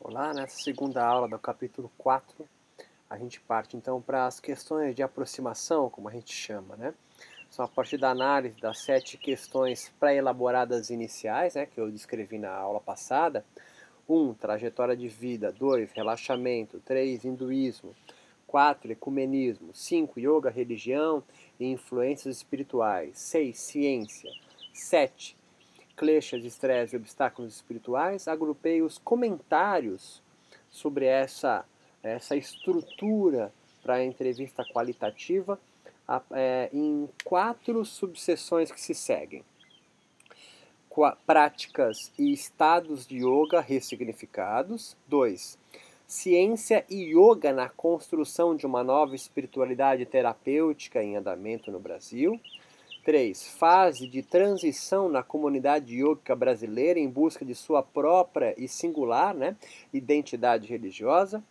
Olá, nessa segunda aula do capítulo 4, a gente parte então para as questões de aproximação, como a gente chama, né? São a partir da análise das sete questões pré-elaboradas iniciais, né, que eu descrevi na aula passada. 1. Um, trajetória de vida. 2. Relaxamento. 3. Hinduísmo. 4. Ecumenismo. 5. Yoga, religião e influências espirituais. 6. Ciência. 7 kleshas, estresse e obstáculos espirituais, agrupei os comentários sobre essa, essa estrutura para a entrevista qualitativa é, em quatro subseções que se seguem. Práticas e estados de yoga ressignificados. 2. Ciência e yoga na construção de uma nova espiritualidade terapêutica em andamento no Brasil. 3. Fase de transição na comunidade yoga brasileira em busca de sua própria e singular né, identidade religiosa.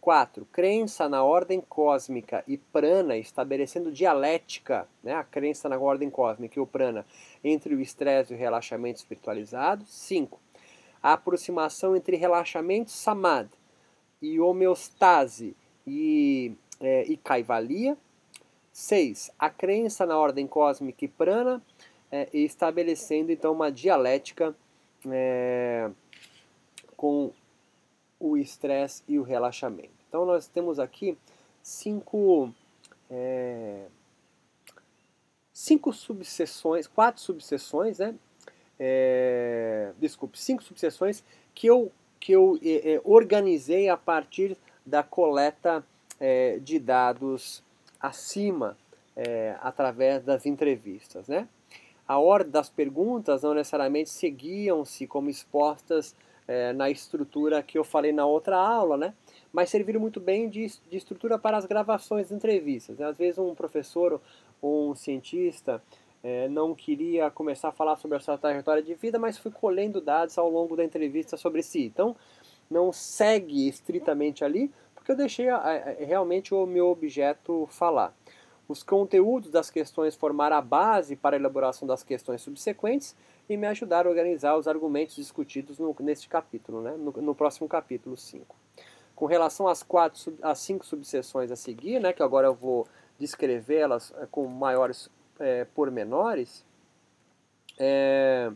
4. Crença na ordem cósmica e prana, estabelecendo dialética, né, a crença na ordem cósmica e o prana, entre o estresse e o relaxamento espiritualizado. 5. A aproximação entre relaxamento samadhi e homeostase e, é, e kaivalya. 6. A crença na ordem cósmica e prana, é, estabelecendo então uma dialética é, com o estresse e o relaxamento. Então nós temos aqui cinco, é, cinco subseções, quatro subseções, né? É, desculpe, cinco subseções que eu, que eu é, é organizei a partir da coleta é, de dados acima é, através das entrevistas. Né? A ordem das perguntas não necessariamente seguiam-se como expostas é, na estrutura que eu falei na outra aula, né? mas serviram muito bem de, de estrutura para as gravações de entrevistas. Né? Às vezes um professor ou um cientista é, não queria começar a falar sobre a sua trajetória de vida, mas foi colhendo dados ao longo da entrevista sobre si. Então, não segue estritamente ali, porque eu deixei a, a, realmente o meu objeto falar. Os conteúdos das questões formaram a base para a elaboração das questões subsequentes e me ajudaram a organizar os argumentos discutidos no, neste capítulo, né? no, no próximo capítulo 5. Com relação às, quatro, às cinco subseções a seguir, né, que agora eu vou descrevê-las é, com maiores é, pormenores, é,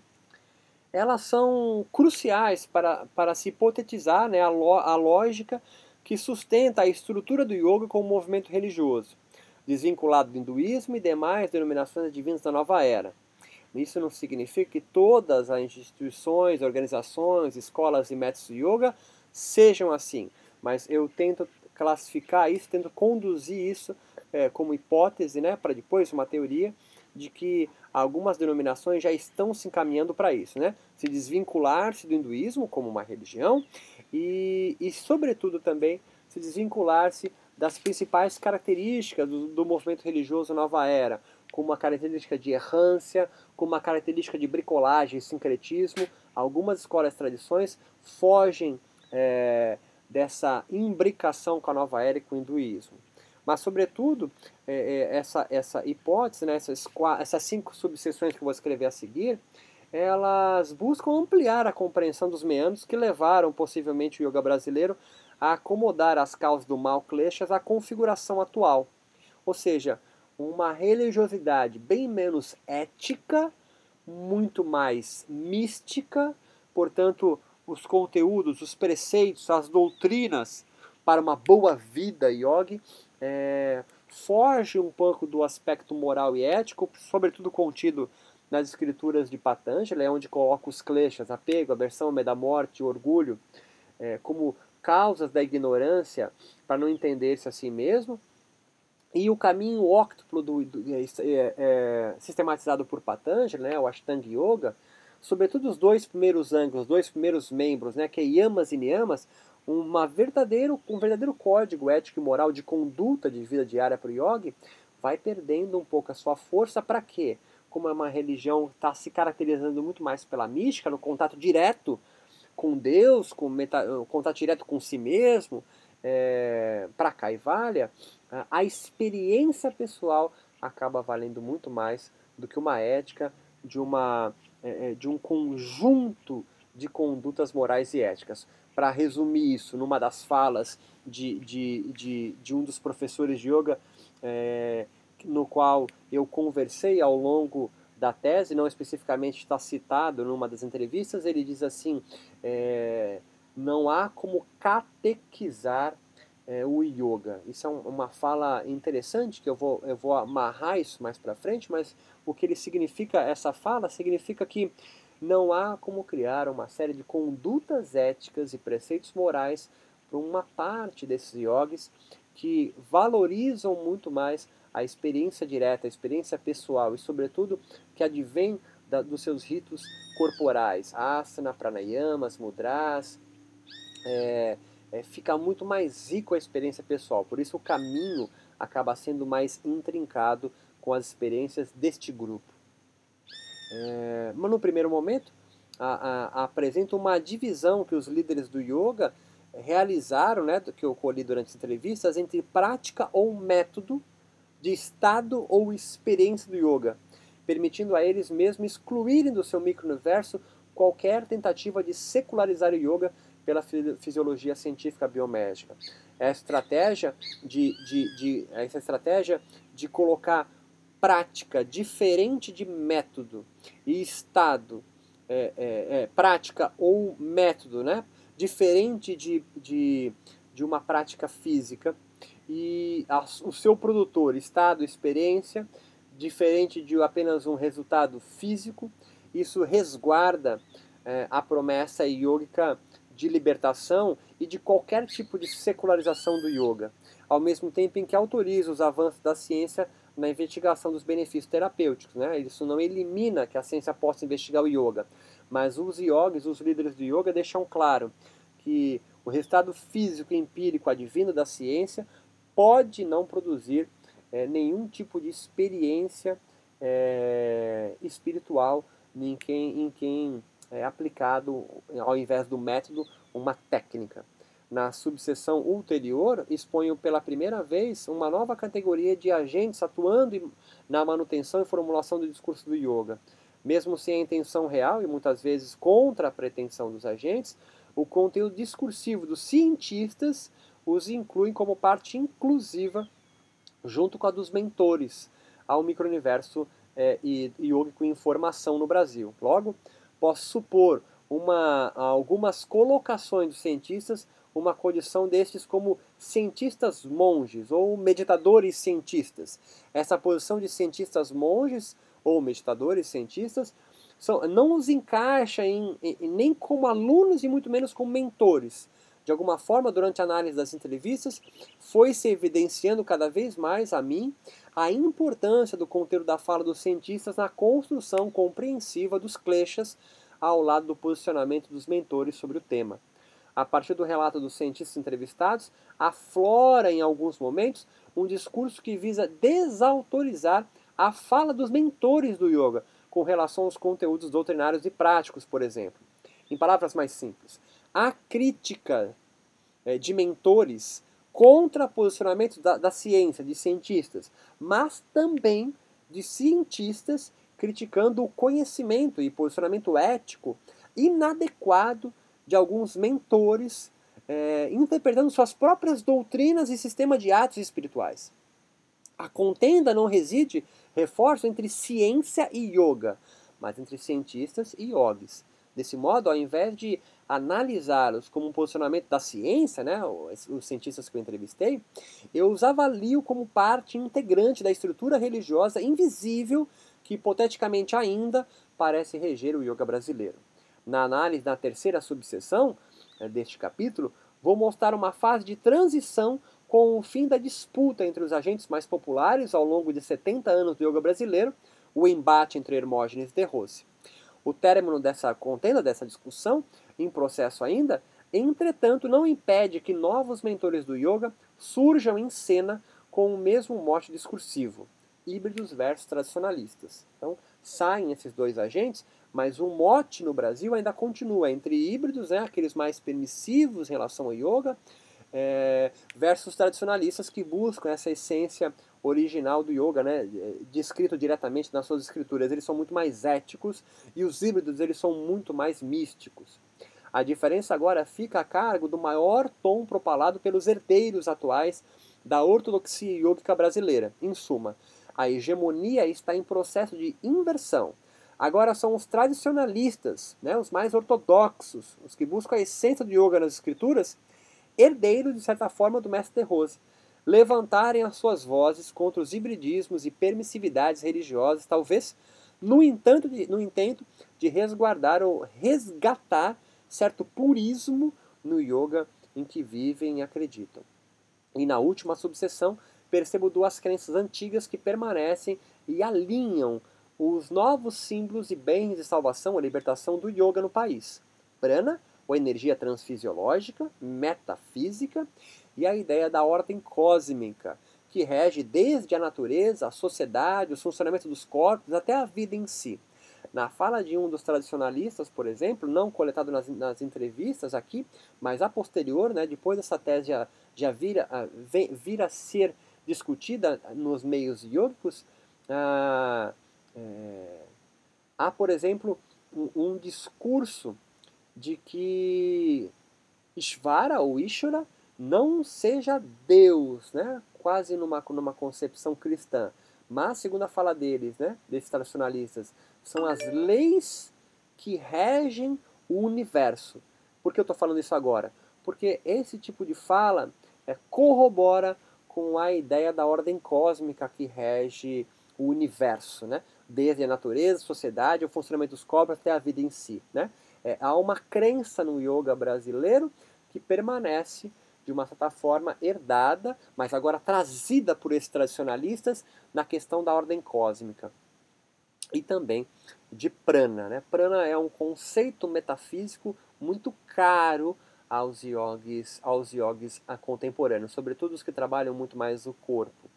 elas são cruciais para, para se hipotetizar né, a, lo, a lógica que sustenta a estrutura do yoga como movimento religioso, desvinculado do hinduísmo e demais denominações divinas da nova era. Isso não significa que todas as instituições, organizações, escolas e métodos de yoga sejam assim, mas eu tento classificar isso, tento conduzir isso é, como hipótese, né, para depois uma teoria de que algumas denominações já estão se encaminhando para isso, né? Se desvincular-se do hinduísmo como uma religião e, e sobretudo, também se desvincular-se das principais características do, do, movimento religioso Nova Era, como uma característica de errância, como uma característica de bricolagem e sincretismo. Algumas escolas e tradições fogem é, dessa imbricação com a Nova Era e com o hinduísmo. Mas, sobretudo, é, é, essa, essa hipótese, né, essas, essas cinco subseções que eu vou escrever a seguir, elas buscam ampliar a compreensão dos meandros que levaram possivelmente o yoga brasileiro a acomodar as causas do mal kleshas à configuração atual. Ou seja, uma religiosidade bem menos ética, muito mais mística, portanto, os conteúdos, os preceitos, as doutrinas para uma boa vida yogi é, foge um pouco do aspecto moral e ético, sobretudo contido nas escrituras de Patanjali, é onde coloca os kleshas, apego, aversão, medo da morte, orgulho, é, como causas da ignorância para não entender-se a si mesmo. E o caminho óctuplo do, do é, é, é, sistematizado por Patanjali, né, o Ashtanga Yoga, sobretudo os dois primeiros ângulos, os dois primeiros membros, né, que é yamas e niyamas, uma verdadeiro, um verdadeiro código ético e moral de conduta de vida diária para o yogi, vai perdendo um pouco a sua força para quê? Como é uma religião está se caracterizando muito mais pela mística, no contato direto com Deus, com meta, contato direto com si mesmo, é, para Kaivalya, a experiência pessoal acaba valendo muito mais do que uma ética de, uma, é, é de um conjunto de condutas morais e éticas. Para resumir isso, numa das falas de, de, de, de um dos professores de yoga, é, no qual eu conversei ao longo da tese, não especificamente está citado numa das entrevistas, ele diz assim: é, não há como catequizar é, o yoga. Isso é um, uma fala interessante que eu vou, eu vou amarrar isso mais para frente, mas o que ele significa, essa fala, significa que não há como criar uma série de condutas éticas e preceitos morais para uma parte desses yogis que valorizam muito mais a experiência direta, a experiência pessoal e, sobretudo, que advém da, dos seus ritos corporais, asana, pranayamas, mudras, é, é, fica muito mais rico a experiência pessoal. Por isso o caminho acaba sendo mais intrincado com as experiências deste grupo. É, mas no primeiro momento, a, a, apresenta uma divisão que os líderes do yoga realizaram, né, que eu colhi durante as entrevistas, entre prática ou método de estado ou experiência do yoga, permitindo a eles mesmos excluírem do seu micro-universo qualquer tentativa de secularizar o yoga pela fisiologia científica biomédica. Essa estratégia de, de, de, essa estratégia de colocar prática diferente de método e estado, é, é, é, prática ou método, né? diferente de, de, de uma prática física, e a, o seu produtor, estado, experiência, diferente de apenas um resultado físico, isso resguarda é, a promessa yógica de libertação e de qualquer tipo de secularização do yoga, ao mesmo tempo em que autoriza os avanços da ciência na investigação dos benefícios terapêuticos. Né? Isso não elimina que a ciência possa investigar o yoga, mas os yogis, os líderes do yoga, deixam claro que o resultado físico e empírico advindo da ciência pode não produzir é, nenhum tipo de experiência é, espiritual em quem, em quem é aplicado, ao invés do método, uma técnica. Na subseção ulterior, exponho pela primeira vez uma nova categoria de agentes atuando na manutenção e formulação do discurso do yoga. Mesmo sem a intenção real e muitas vezes contra a pretensão dos agentes, o conteúdo discursivo dos cientistas os inclui como parte inclusiva, junto com a dos mentores, ao microuniverso é, e yogico em formação no Brasil. Logo, posso supor uma, algumas colocações dos cientistas, uma condição destes como cientistas monges ou meditadores cientistas. Essa posição de cientistas monges ou meditadores cientistas são, não os encaixa em, em, nem como alunos e muito menos como mentores. De alguma forma, durante a análise das entrevistas, foi se evidenciando cada vez mais a mim a importância do conteúdo da fala dos cientistas na construção compreensiva dos kleshas ao lado do posicionamento dos mentores sobre o tema. A partir do relato dos cientistas entrevistados, aflora em alguns momentos um discurso que visa desautorizar a fala dos mentores do yoga com relação aos conteúdos doutrinários e práticos, por exemplo. Em palavras mais simples, a crítica é, de mentores contra posicionamento da, da ciência, de cientistas, mas também de cientistas criticando o conhecimento e posicionamento ético inadequado de alguns mentores, é, interpretando suas próprias doutrinas e sistema de atos espirituais. A contenda não reside, reforço, entre ciência e yoga, mas entre cientistas e yogis. Desse modo, ao invés de analisá-los como um posicionamento da ciência, né, os, cientistas que eu entrevistei, eu os avalio como parte integrante da estrutura religiosa invisível que hipoteticamente ainda parece reger o yoga brasileiro. Na análise da terceira subseção é, deste capítulo, vou mostrar uma fase de transição com o fim da disputa entre os agentes mais populares ao longo de 70 anos do yoga brasileiro, o embate entre Hermógenes e De Rossi. O término dessa contenda, dessa discussão, em processo ainda, entretanto, não impede que novos mentores do yoga surjam em cena com o mesmo mote discursivo híbridos versus tradicionalistas. Então, saem esses dois agentes, mas o mote no Brasil ainda continua entre híbridos, né, aqueles mais permissivos em relação ao yoga, é, versus tradicionalistas que buscam essa essência original do yoga, né, descrito diretamente nas suas escrituras. Eles são muito mais éticos e os híbridos eles são muito mais místicos. A diferença agora fica a cargo do maior tom propalado pelos herdeiros atuais da ortodoxia yógica brasileira. Em suma, a hegemonia está em processo de inversão. Agora são os tradicionalistas, né, os mais ortodoxos, os que buscam a essência do yoga nas escrituras, herdeiros, de certa forma, do mestre Rose, levantarem as suas vozes contra os hibridismos e permissividades religiosas, talvez no, entanto, de, no intento de resguardar ou resgatar certo purismo no yoga em que vivem e acreditam. E na última subseção, percebo duas crenças antigas que permanecem e alinham os novos símbolos e bens de salvação ou libertação do yoga no país. Prana, ou energia transfisiológica, metafísica, e a ideia da ordem cósmica, que rege desde a natureza, a sociedade, o funcionamento dos corpos até a vida em si. Na fala de um dos tradicionalistas, por exemplo, não coletado nas, nas entrevistas aqui, mas a posterior, né, depois dessa tese já, já vir, a, vir a ser discutida nos meios yogicos, ah, é, há, por exemplo, um, um, discurso de que Ishvara ou Ishvara não seja Deus, né? quase numa, numa concepção cristã. Mas, segundo a fala deles, né, desses tradicionalistas, são as leis que regem o universo. Por que eu estou falando isso agora? Porque esse tipo de fala é, corrobora com a ideia da ordem cósmica que rege o universo, né? desde a natureza, a sociedade, o funcionamento dos corpos até a vida em si. Né? É, há uma crença no yoga brasileiro que permanece de uma certa forma herdada, mas agora trazida por esses tradicionalistas na questão da ordem cósmica. E também de prana. Né? Prana é um conceito metafísico muito caro aos yogis, aos yogis contemporâneos, sobretudo os que trabalham muito mais o corpo.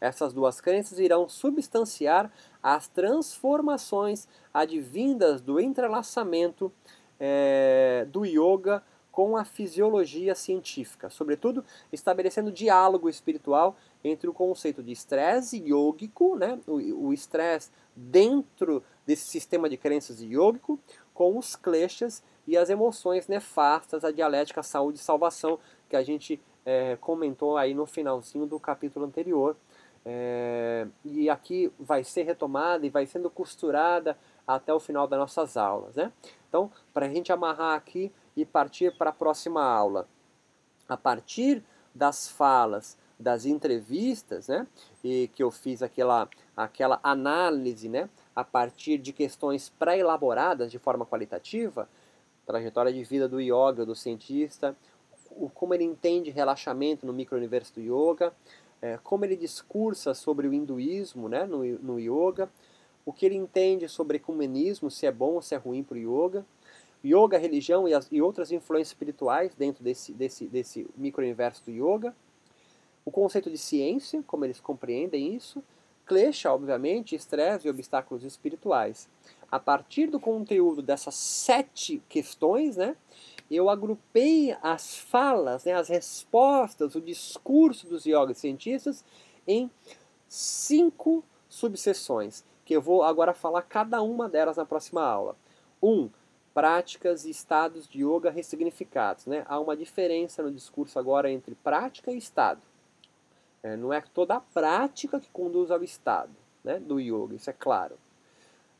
Essas duas crenças irão substanciar as transformações advindas do entrelaçamento é, do yoga com a fisiologia científica, sobretudo estabelecendo diálogo espiritual entre o conceito de estresse yógico, né, o estresse dentro desse sistema de crenças yógico, com os kleshas e as emoções nefastas, a dialética saúde e salvação, que a gente é, comentou aí no finalzinho do capítulo anterior. É, e aqui vai ser retomada e vai sendo costurada até o final das nossas aulas. Né? Então, para a gente amarrar aqui e partir para a próxima aula. A partir das falas, das entrevistas, né, e que eu fiz aquela, aquela análise, né, a partir de questões pré-elaboradas de forma qualitativa, trajetória de vida do yoga, do cientista, o, como ele entende relaxamento no micro-universo do yoga, é, como ele discursa sobre o hinduísmo né, no, no yoga, o que ele entende sobre ecumenismo, se é bom ou se é ruim para o yoga, yoga, religião e, as, e outras influências espirituais dentro desse, desse, desse micro-universo do yoga, o conceito de ciência, como eles compreendem isso, klesha, obviamente, estresse e obstáculos espirituais. A partir do conteúdo dessas sete questões, né, eu agrupei as falas, né, as respostas, o discurso dos yoga cientistas em cinco subseções, que eu vou agora falar cada uma delas na próxima aula. Um, práticas e estados de yoga ressignificados. Né? Há uma diferença no discurso agora entre prática e estado. É, não é toda a prática que conduz ao estado né, do yoga, isso é claro.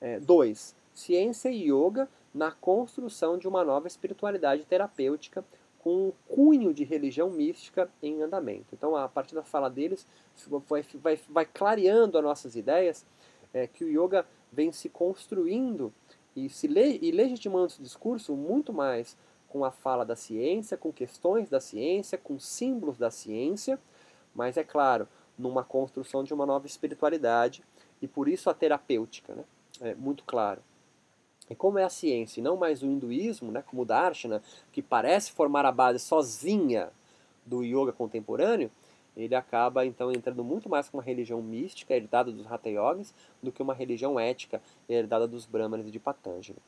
É, dois, ciência e yoga na construção de uma nova espiritualidade terapêutica com um cunho de religião mística em andamento. Então, a partir da fala deles, vai, vai, vai clareando as nossas ideias é, que o yoga vem se construindo e, se le e legitimando esse discurso muito mais com a fala da ciência, com questões da ciência, com símbolos da ciência, mas é claro, numa construção de uma nova espiritualidade e por isso a terapêutica, né? É muito claro. E como é a ciência e não mais o hinduísmo, né, como o Darshana, que parece formar a base sozinha do yoga contemporâneo, ele acaba então entrando muito mais com uma religião mística herdada dos Hatha Yogis do que uma religião ética herdada dos Brahmanes e de Patanjali.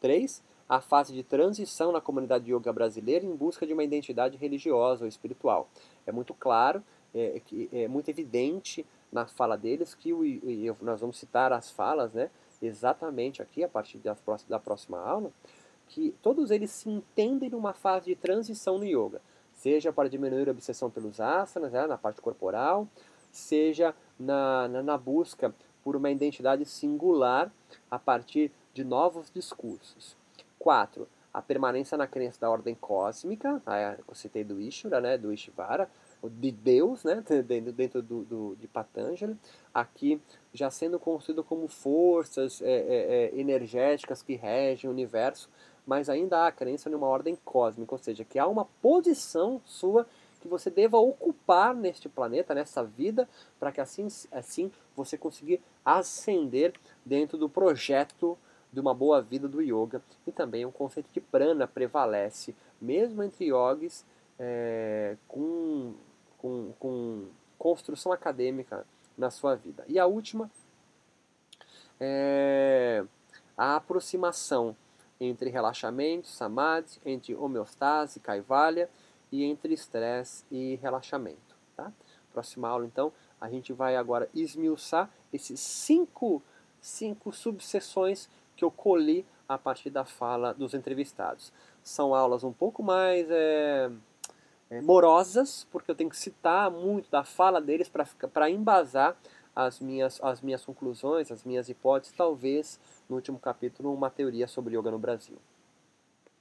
3. A fase de transição na comunidade yoga brasileira em busca de uma identidade religiosa ou espiritual. É muito claro, é, é, muito evidente na fala deles que o, nós vamos citar as falas, né, exatamente aqui a partir da próxima, aula, que todos eles se entendem numa fase de transição no yoga, seja para diminuir a obsessão pelos asanas, né, na parte corporal, seja na, na, na busca por uma identidade singular a partir de novos discursos. 4. A permanência na crença da ordem cósmica, eu citei do Ishvara, né, do Ishvara, de Deus, né, dentro, dentro do, do, de Patanjali, aqui já sendo construído como forças é, é, é, energéticas que regem o universo, mas ainda há a crença numa ordem cósmica, ou seja, que há uma posição sua que você deva ocupar neste planeta, nessa vida, para que assim, assim você conseguir ascender dentro do projeto de uma boa vida do yoga. E também o conceito de prana prevalece, mesmo entre yogis é, com, com, com construção acadêmica na sua vida. E a última é a aproximação entre relaxamento, samadhi, entre homeostase, kaivalya e entre estresse e relaxamento. Tá? Próxima aula, então, a gente vai agora esmiuçar esses cinco, cinco subseções que eu colhi a partir da fala dos entrevistados. São aulas um pouco mais é, é, morosas, porque eu tenho que citar muito da fala deles para embasar as minhas, as minhas conclusões, as minhas hipóteses, talvez no último capítulo uma teoria sobre yoga no Brasil.